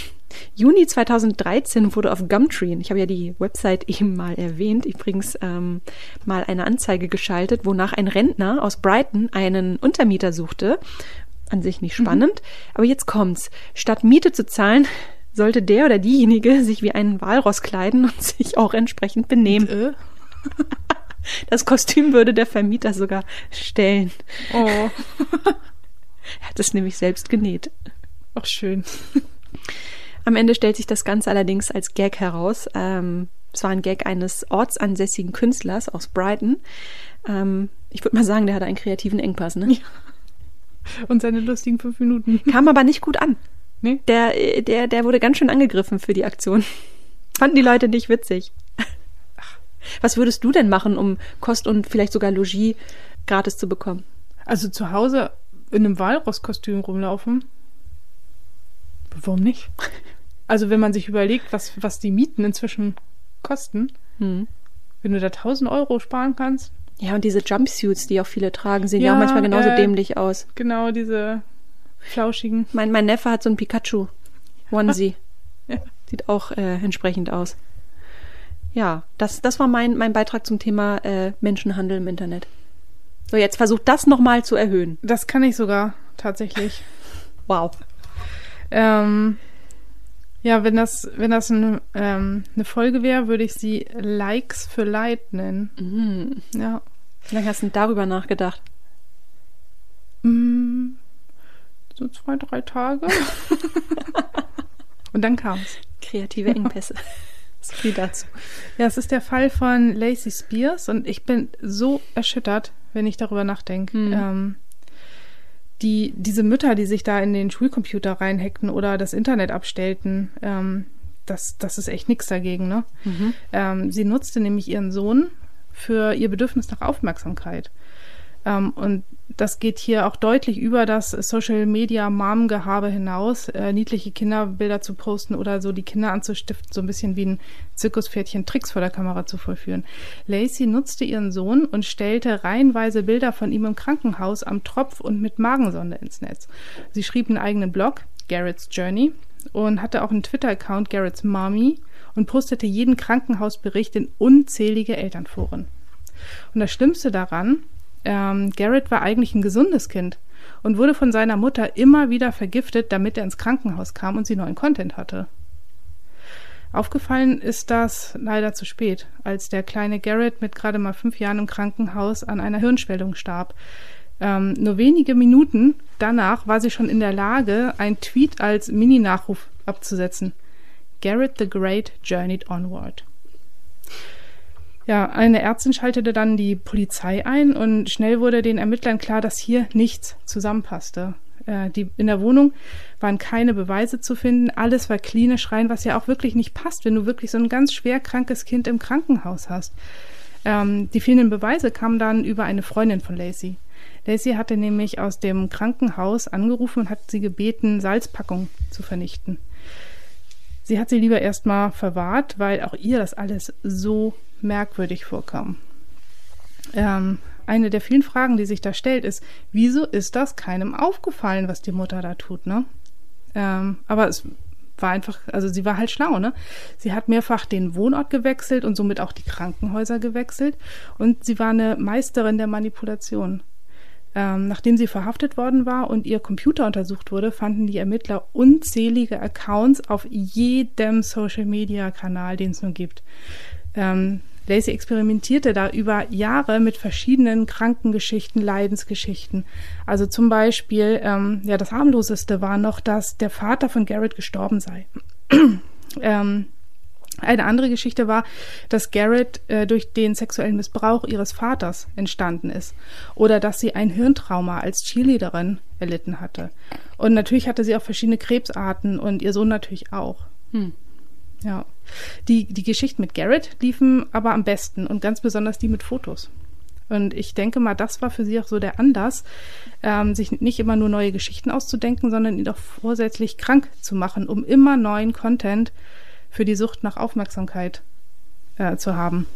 Juni 2013 wurde auf Gumtree, ich habe ja die Website eben mal erwähnt, übrigens ähm, mal eine Anzeige geschaltet, wonach ein Rentner aus Brighton einen Untermieter suchte. An sich nicht spannend, mhm. aber jetzt kommt's. Statt Miete zu zahlen, sollte der oder diejenige sich wie ein Walross kleiden und (laughs) sich auch entsprechend benehmen. Äh? (laughs) Das Kostüm würde der Vermieter sogar stellen. Oh. (laughs) er hat es nämlich selbst genäht. Ach schön. Am Ende stellt sich das Ganze allerdings als Gag heraus. Ähm, es war ein Gag eines ortsansässigen Künstlers aus Brighton. Ähm, ich würde mal sagen, der hatte einen kreativen Engpass, ne? Ja. Und seine lustigen fünf Minuten. Kam aber nicht gut an. Nee? Der, der, der wurde ganz schön angegriffen für die Aktion. Fanden die Leute nicht witzig. Was würdest du denn machen, um Kost und vielleicht sogar Logis gratis zu bekommen? Also zu Hause in einem Walross-Kostüm rumlaufen? Warum nicht? (laughs) Also wenn man sich überlegt, was, was die Mieten inzwischen kosten, hm. wenn du da 1000 Euro sparen kannst. Ja, und diese Jumpsuits, die auch viele tragen, sehen ja, ja auch manchmal genauso äh, dämlich aus. Genau, diese flauschigen. Mein, mein Neffe hat so ein Pikachu-Onesie. (laughs) ja. Sieht auch äh, entsprechend aus. Ja, das, das war mein, mein Beitrag zum Thema äh, Menschenhandel im Internet. So, jetzt versucht das nochmal zu erhöhen. Das kann ich sogar, tatsächlich. wow. Ähm, ja, wenn das, wenn das ein, ähm, eine Folge wäre, würde ich sie Likes für Light nennen. Mm. Ja. Wie lange hast du denn darüber nachgedacht? Mm, so zwei, drei Tage. (laughs) Und dann kam es. Kreative Engpässe. (laughs) so viel dazu. Ja, es ist der Fall von Lacey Spears und ich bin so erschüttert, wenn ich darüber nachdenke. Mhm. Ähm, die, diese Mütter, die sich da in den Schulcomputer reinhackten oder das Internet abstellten, ähm, das, das ist echt nichts dagegen. Ne? Mhm. Ähm, sie nutzte nämlich ihren Sohn für ihr Bedürfnis nach Aufmerksamkeit. Ähm, und das geht hier auch deutlich über das Social Media Mom-Gehabe hinaus, äh, niedliche Kinderbilder zu posten oder so die Kinder anzustiften, so ein bisschen wie ein Zirkuspferdchen Tricks vor der Kamera zu vollführen. Lacey nutzte ihren Sohn und stellte reihenweise Bilder von ihm im Krankenhaus am Tropf und mit Magensonde ins Netz. Sie schrieb einen eigenen Blog, Garrett's Journey, und hatte auch einen Twitter-Account, Garrett's Mommy, und postete jeden Krankenhausbericht in unzählige Elternforen. Und das Schlimmste daran, ähm, Garrett war eigentlich ein gesundes Kind und wurde von seiner Mutter immer wieder vergiftet, damit er ins Krankenhaus kam und sie neuen Content hatte. Aufgefallen ist das leider zu spät, als der kleine Garrett mit gerade mal fünf Jahren im Krankenhaus an einer Hirnschwellung starb. Ähm, nur wenige Minuten danach war sie schon in der Lage, ein Tweet als Mini-Nachruf abzusetzen. Garrett the Great journeyed onward. Ja, eine Ärztin schaltete dann die Polizei ein und schnell wurde den Ermittlern klar, dass hier nichts zusammenpasste. Äh, die, in der Wohnung waren keine Beweise zu finden, alles war klinisch rein, was ja auch wirklich nicht passt, wenn du wirklich so ein ganz schwer krankes Kind im Krankenhaus hast. Ähm, die fehlenden Beweise kamen dann über eine Freundin von Lacey. Lacey hatte nämlich aus dem Krankenhaus angerufen und hat sie gebeten, Salzpackung zu vernichten. Sie hat sie lieber erstmal verwahrt, weil auch ihr das alles so merkwürdig vorkam. Ähm, eine der vielen Fragen, die sich da stellt, ist, wieso ist das keinem aufgefallen, was die Mutter da tut, ne? Ähm, aber es war einfach, also sie war halt schlau, ne? Sie hat mehrfach den Wohnort gewechselt und somit auch die Krankenhäuser gewechselt und sie war eine Meisterin der Manipulation. Ähm, nachdem sie verhaftet worden war und ihr Computer untersucht wurde, fanden die Ermittler unzählige Accounts auf jedem Social-Media-Kanal, den es nur gibt. Ähm, Lacey experimentierte da über Jahre mit verschiedenen Krankengeschichten, Leidensgeschichten. Also zum Beispiel, ähm, ja, das harmloseste war noch, dass der Vater von Garrett gestorben sei. (clears throat) ähm, eine andere Geschichte war, dass Garrett äh, durch den sexuellen Missbrauch ihres Vaters entstanden ist oder dass sie ein Hirntrauma als Cheerleaderin erlitten hatte. Und natürlich hatte sie auch verschiedene Krebsarten und ihr Sohn natürlich auch. Hm. Ja. Die, die Geschichten mit Garrett liefen aber am besten und ganz besonders die mit Fotos. Und ich denke mal, das war für sie auch so der Anlass, ähm, sich nicht immer nur neue Geschichten auszudenken, sondern ihn auch vorsätzlich krank zu machen, um immer neuen Content für die Sucht nach Aufmerksamkeit äh, zu haben.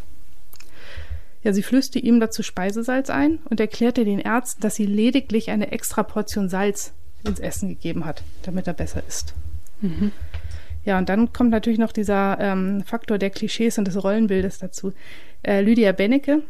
Ja, sie flößte ihm dazu Speisesalz ein und erklärte den Ärzten, dass sie lediglich eine extra Portion Salz ins Essen gegeben hat, damit er besser isst. Mhm. Ja, und dann kommt natürlich noch dieser ähm, Faktor der Klischees und des Rollenbildes dazu. Äh, Lydia Bennecke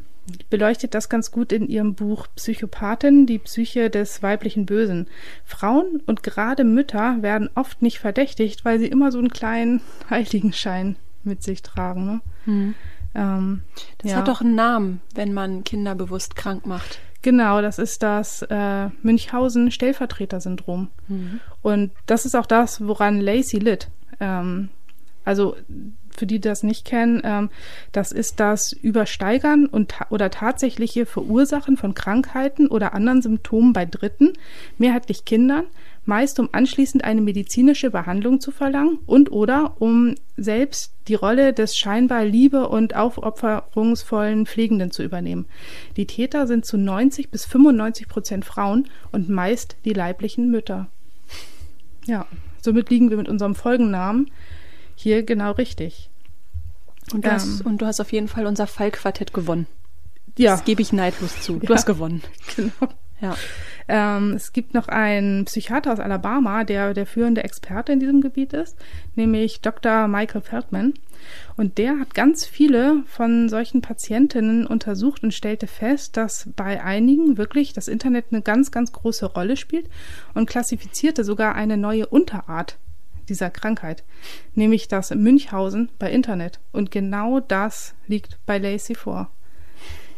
beleuchtet das ganz gut in ihrem Buch Psychopathin, die Psyche des weiblichen Bösen. Frauen und gerade Mütter werden oft nicht verdächtigt, weil sie immer so einen kleinen (laughs) Heiligenschein mit sich tragen. Ne? Hm. Ähm, das ja. hat doch einen Namen, wenn man Kinder bewusst krank macht. Genau, das ist das äh, Münchhausen-Stellvertreter-Syndrom. Mhm. Und das ist auch das, woran Lacey litt. Ähm, also für die, die das nicht kennen, ähm, das ist das Übersteigern und ta oder tatsächliche Verursachen von Krankheiten oder anderen Symptomen bei Dritten, mehrheitlich Kindern, meist um anschließend eine medizinische Behandlung zu verlangen und oder um selbst die Rolle des scheinbar liebe- und aufopferungsvollen Pflegenden zu übernehmen. Die Täter sind zu 90 bis 95 Prozent Frauen und meist die leiblichen Mütter. Ja, somit liegen wir mit unserem Folgennamen hier genau richtig. Und du, ähm, hast, und du hast auf jeden Fall unser Fallquartett gewonnen. Ja. Das gebe ich neidlos zu. Du Ja. hast gewonnen. (laughs) Genau. Ja. Ähm, es gibt noch einen Psychiater aus Alabama, der der führende Experte in diesem Gebiet ist, nämlich Dr. Michael Feldman. Und der hat ganz viele von solchen Patientinnen untersucht und stellte fest, dass bei einigen wirklich das Internet eine ganz, ganz große Rolle spielt und klassifizierte sogar eine neue Unterart dieser Krankheit, nämlich das Münchhausen bei Internet. Und genau das liegt bei Lacey vor.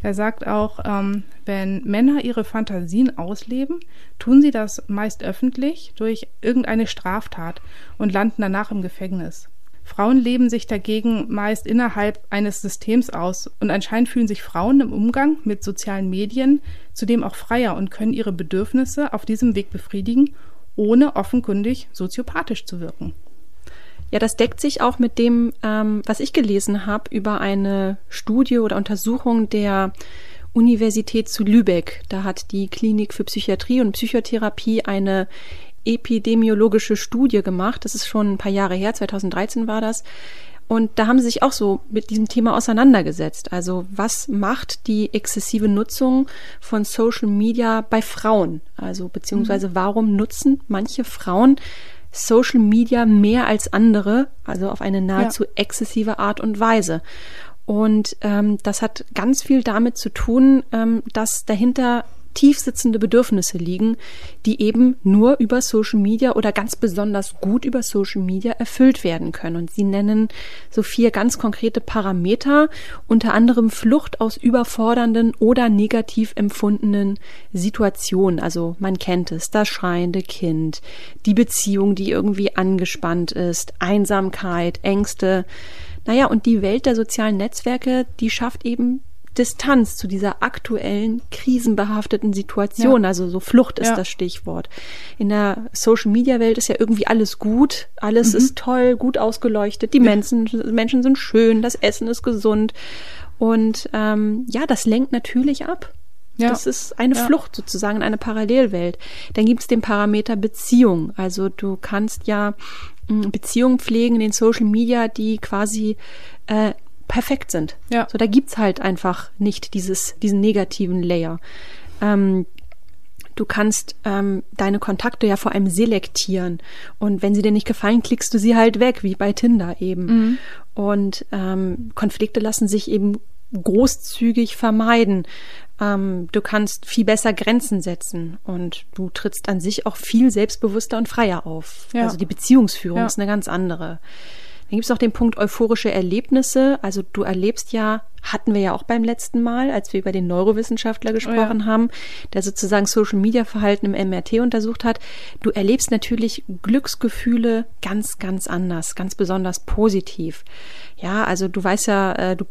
Er sagt auch, ähm, wenn Männer ihre Fantasien ausleben, tun sie das meist öffentlich durch irgendeine Straftat und landen danach im Gefängnis. Frauen leben sich dagegen meist innerhalb eines Systems aus und anscheinend fühlen sich Frauen im Umgang mit sozialen Medien zudem auch freier und können ihre Bedürfnisse auf diesem Weg befriedigen, ohne offenkundig soziopathisch zu wirken. Ja, das deckt sich auch mit dem, ähm, was ich gelesen habe über eine Studie oder Untersuchung der Universität zu Lübeck. Da hat die Klinik für Psychiatrie und Psychotherapie eine epidemiologische Studie gemacht. Das ist schon ein paar Jahre her, 2013 war das. Und da haben sie sich auch so mit diesem Thema auseinandergesetzt. Also was macht die exzessive Nutzung von Social Media bei Frauen? Also beziehungsweise warum nutzen manche Frauen Social Media mehr als andere, also auf eine nahezu ja. exzessive Art und Weise. Und ähm, das hat ganz viel damit zu tun, ähm, dass dahinter tiefsitzende Bedürfnisse liegen, die eben nur über Social Media oder ganz besonders gut über Social Media erfüllt werden können. Und sie nennen so vier ganz konkrete Parameter, unter anderem Flucht aus überfordernden oder negativ empfundenen Situationen. Also man kennt es, das schreiende Kind, die Beziehung, die irgendwie angespannt ist, Einsamkeit, Ängste. Naja, und die Welt der sozialen Netzwerke, die schafft eben Distanz zu dieser aktuellen krisenbehafteten Situation. Ja. Also so Flucht ist ja. das Stichwort. In der Social Media Welt ist ja irgendwie alles gut, alles mhm. ist toll, gut ausgeleuchtet, die. Menschen, Menschen sind schön, das Essen ist gesund. Und ähm, ja, das lenkt natürlich ab. Ja. Das ist eine ja. Flucht sozusagen in eine Parallelwelt. Dann gibt es den Parameter Beziehung. Also du kannst ja Beziehungen pflegen in den Social Media, die quasi äh, perfekt sind. Ja. So, da gibt's halt einfach nicht dieses, diesen negativen Layer. Ähm, du kannst ähm, deine Kontakte ja vor allem selektieren. Und wenn sie dir nicht gefallen, klickst du sie halt weg, wie bei Tinder eben. Mhm. Und ähm, Konflikte lassen sich eben großzügig vermeiden. Ähm, du kannst viel besser Grenzen setzen und du trittst an sich auch viel selbstbewusster und freier auf. Ja. Also die Beziehungsführung ja. ist eine ganz andere. Dann gibt es noch den Punkt euphorische Erlebnisse. Also du erlebst ja, hatten wir ja auch beim letzten Mal, als wir über den Neurowissenschaftler gesprochen oh ja. haben, der sozusagen Social Media Verhalten im MRT untersucht hat. Du erlebst natürlich Glücksgefühle ganz, ganz anders, ganz besonders positiv. Ja, also du weißt ja, äh, du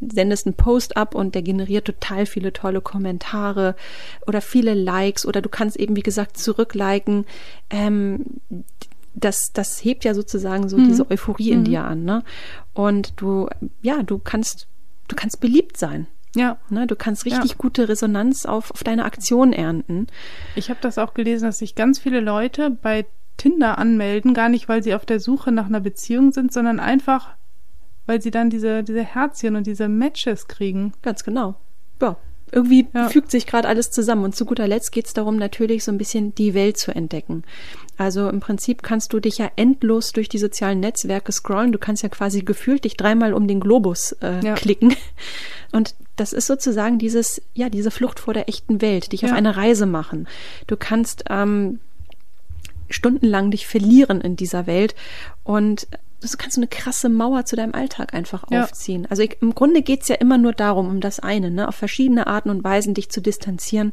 sendest einen Post ab und der generiert total viele tolle Kommentare oder viele Likes oder du kannst eben, wie gesagt, zurückliken. Ähm, das, das hebt ja sozusagen so mhm. diese Euphorie in mhm. dir an, ne? Und du, ja, du kannst, du kannst beliebt sein. Ja. Ne, du kannst richtig ja. gute Resonanz auf, auf deine Aktion ernten. Ich habe das auch gelesen, dass sich ganz viele Leute bei Tinder anmelden, gar nicht, weil sie auf der Suche nach einer Beziehung sind, sondern einfach, weil sie dann diese, diese Herzchen und diese Matches kriegen. Ganz genau. Ja, irgendwie ja. fügt sich gerade alles zusammen. Und zu guter Letzt geht es darum, natürlich so ein bisschen die Welt zu entdecken. Also im Prinzip kannst du dich ja endlos durch die sozialen Netzwerke scrollen. Du kannst ja quasi gefühlt dich dreimal um den Globus äh, ja. klicken. Und das ist sozusagen dieses, ja, diese Flucht vor der echten Welt, dich ja. auf eine Reise machen. Du kannst ähm, stundenlang dich verlieren in dieser Welt und du kannst so eine krasse Mauer zu deinem Alltag einfach ja. aufziehen. Also ich, im Grunde geht's ja immer nur darum, um das eine, ne? auf verschiedene Arten und Weisen dich zu distanzieren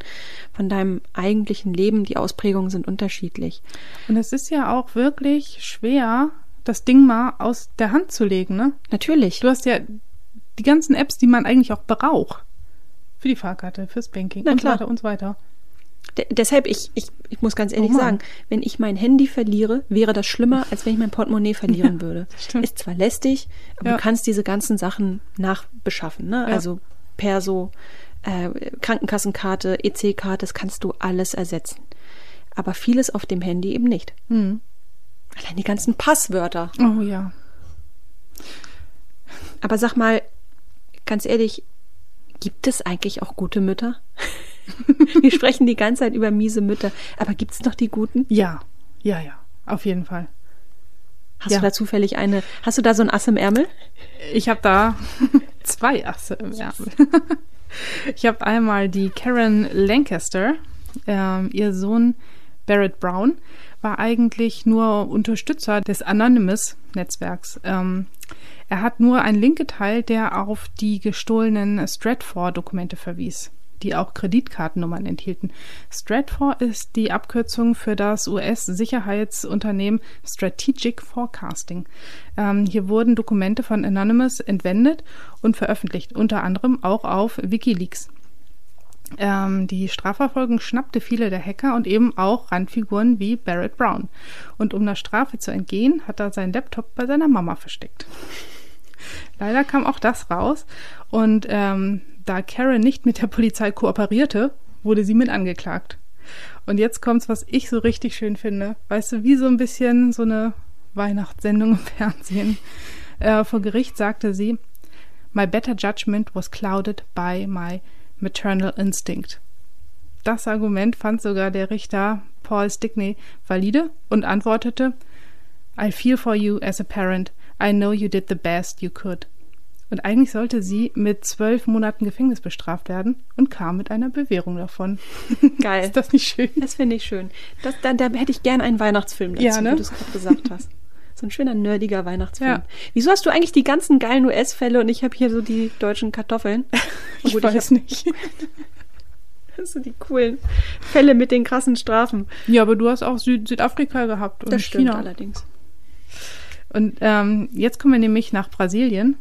von deinem eigentlichen Leben. Die Ausprägungen sind unterschiedlich. Und es ist ja auch wirklich schwer, das Ding mal aus der Hand zu legen, ne? Natürlich. Du hast ja die ganzen Apps, die man eigentlich auch braucht. Für die Fahrkarte, fürs Banking Na und klar. so weiter und so weiter. Deshalb, ich, ich, ich muss ganz ehrlich Oh sagen, wenn ich mein Handy verliere, wäre das schlimmer, als wenn ich mein Portemonnaie verlieren würde. stimmt. Ist zwar lästig, aber Ja. du kannst diese ganzen Sachen nachbeschaffen. Ne? Ja. Also Perso, äh, Krankenkassenkarte, EC-Karte, das kannst du alles ersetzen. Aber vieles auf dem Handy eben nicht. Hm. Allein die ganzen Passwörter. Oh ja. Aber sag mal, ganz ehrlich, gibt es eigentlich auch gute Mütter? (laughs) Wir sprechen die ganze Zeit über miese Mütter, aber gibt es noch die guten? Ja, ja, ja, auf jeden Fall. Hast Ja. du da zufällig eine, hast du da so ein Ass im Ärmel? Ich habe da (laughs) zwei Asse im Ärmel. (laughs) Ich habe einmal die Karen Lancaster. Ähm, ihr Sohn Barrett Brown war eigentlich nur Unterstützer des Anonymous-Netzwerks. Ähm, er hat nur einen Link geteilt, der auf die gestohlenen Stratfor-Dokumente verwies, die auch Kreditkartennummern enthielten. Stratfor ist die Abkürzung für das US-Sicherheitsunternehmen Strategic Forecasting. Ähm, hier wurden Dokumente von Anonymous entwendet und veröffentlicht, unter anderem auch auf Wikileaks. Ähm, die Strafverfolgung schnappte viele der Hacker und eben auch Randfiguren wie Barrett Brown. Und um der Strafe zu entgehen, hat er seinen Laptop bei seiner Mama versteckt. (laughs) Leider kam auch das raus und ähm, da Karen nicht mit der Polizei kooperierte, wurde sie mit angeklagt. Und jetzt kommt's, was ich so richtig schön finde. Weißt du, wie so ein bisschen so eine Weihnachtssendung im Fernsehen. Äh, vor Gericht sagte sie, My better judgment was clouded by my maternal instinct. Das Argument fand sogar der Richter Paul Stickney valide und antwortete, I feel for you as a parent. I know you did the best you could. Und eigentlich sollte sie mit zwölf Monaten Gefängnis bestraft werden und kam mit einer Bewährung davon. (laughs) Geil. Ist das nicht schön? Das finde ich schön. Das, da, da hätte ich gern einen Weihnachtsfilm dazu, Ja, ne? wie du es gerade gesagt hast. So ein schöner, nerdiger Weihnachtsfilm. Ja. Wieso hast du eigentlich die ganzen geilen US-Fälle und ich habe hier so die deutschen Kartoffeln? (laughs) Ich Gut, weiß hab- nicht. (laughs) Das sind die coolen Fälle mit den krassen Strafen. Ja, aber du hast auch Süd Südafrika gehabt und Das stimmt China. allerdings. Und ähm, jetzt kommen wir nämlich nach Brasilien.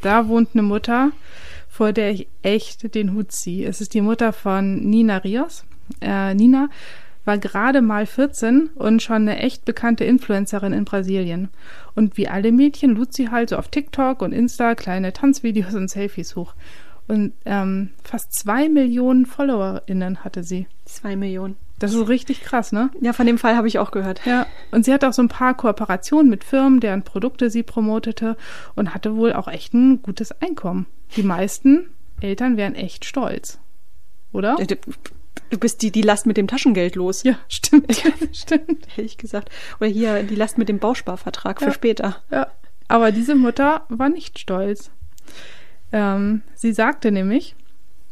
Da wohnt eine Mutter, vor der ich echt den Hut ziehe. Es ist die Mutter von Nina Rios. Äh, Nina war gerade mal 14 und schon eine echt bekannte Influencerin in Brasilien. Und wie alle Mädchen lud sie halt so auf TikTok und Insta kleine Tanzvideos und Selfies hoch. Und ähm, fast zwei Millionen FollowerInnen hatte sie. Zwei Millionen. Das ist richtig krass, ne? Ja, von dem Fall habe ich auch gehört. Ja, und sie hat auch so ein paar Kooperationen mit Firmen, deren Produkte sie promotete und hatte wohl auch echt ein gutes Einkommen. Die meisten Eltern wären echt stolz. Oder? Du- bist die, die Last mit dem Taschengeld los, Ja, stimmt. (laughs) stimmt. hätte ich gesagt. Oder hier die Last mit dem Bausparvertrag Ja. für später. Ja. Aber diese Mutter war nicht stolz. Ähm, sie sagte nämlich,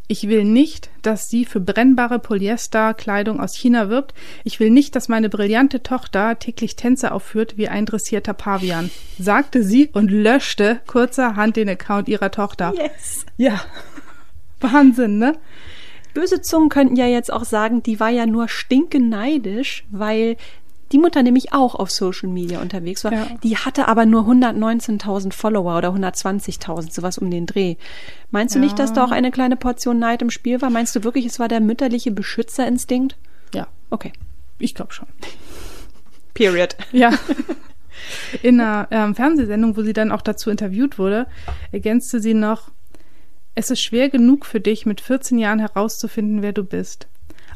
ich will nicht, dass sie für brennbare Polyesterkleidung aus China wirbt. Ich will nicht, dass meine brillante Tochter täglich Tänze aufführt wie ein dressierter Pavian, sagte sie und löschte kurzerhand den Account ihrer Tochter. Yes. Ja. (laughs) Wahnsinn, ne? Böse Zungen könnten ja jetzt auch sagen, die war ja nur stinkeneidisch, weil die Mutter nämlich auch auf Social Media unterwegs war. Ja. Die hatte aber nur 119.000 Follower oder 120.000, sowas um den Dreh. Meinst du Ja. nicht, dass da auch eine kleine Portion Neid im Spiel war? Meinst du wirklich, es war der mütterliche Beschützerinstinkt? Ja, Okay. ich glaube schon. (laughs) Period. Ja. In einer ähm, Fernsehsendung, wo sie dann auch dazu interviewt wurde, ergänzte sie noch, es ist schwer genug für dich, mit 14 Jahren herauszufinden, wer du bist.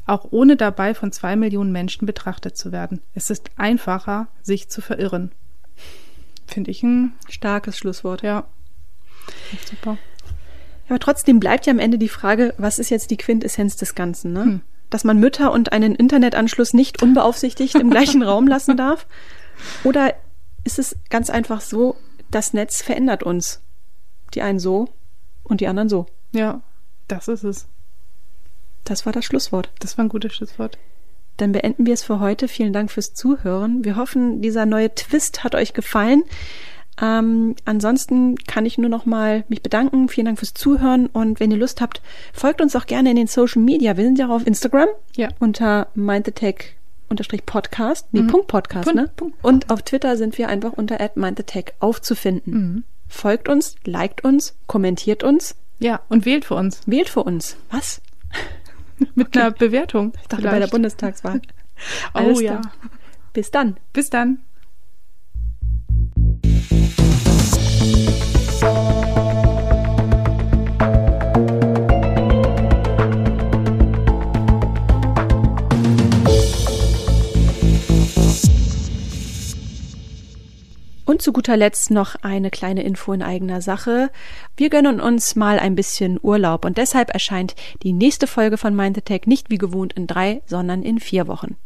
Auch ohne dabei von zwei Millionen Menschen betrachtet zu werden. Es ist einfacher, sich zu verirren. Finde ich ein, Starkes Schlusswort. ja, super. Aber trotzdem bleibt ja am Ende die Frage, was ist jetzt die Quintessenz des Ganzen, ne? Hm. Dass man Mütter und einen Internetanschluss nicht unbeaufsichtigt im gleichen Raum lassen darf? Oder ist es ganz einfach so, das Netz verändert uns? Die einen so und die anderen so. Ja, das ist es. Das war das Schlusswort. Das war ein gutes Schlusswort. Dann beenden wir es für heute. Vielen Dank fürs Zuhören. Wir hoffen, dieser neue Twist hat euch gefallen. Ähm, ansonsten kann ich nur noch mal mich bedanken. Vielen Dank fürs Zuhören und wenn ihr Lust habt, folgt uns auch gerne in den Social Media. Wir sind ja auch auf Instagram Ja. unter mindthetech unterstrich Podcast, nee, mhm. Punkt Podcast, Punkt, ne? Punkt. Und auf Twitter sind wir einfach unter @mindthetech aufzufinden. Mhm. Folgt uns, liked uns, kommentiert uns. Ja, und wählt für uns. Wählt für uns. Was? (laughs) Mit okay. einer Bewertung. Ich dachte vielleicht. bei der Bundestagswahl. (laughs) oh ja. Dann. Bis dann. Bis dann. Und zu guter Letzt noch eine kleine Info in eigener Sache. Wir gönnen uns mal ein bisschen Urlaub und deshalb erscheint die nächste Folge von Mind the Tech nicht wie gewohnt in drei, sondern in vier Wochen.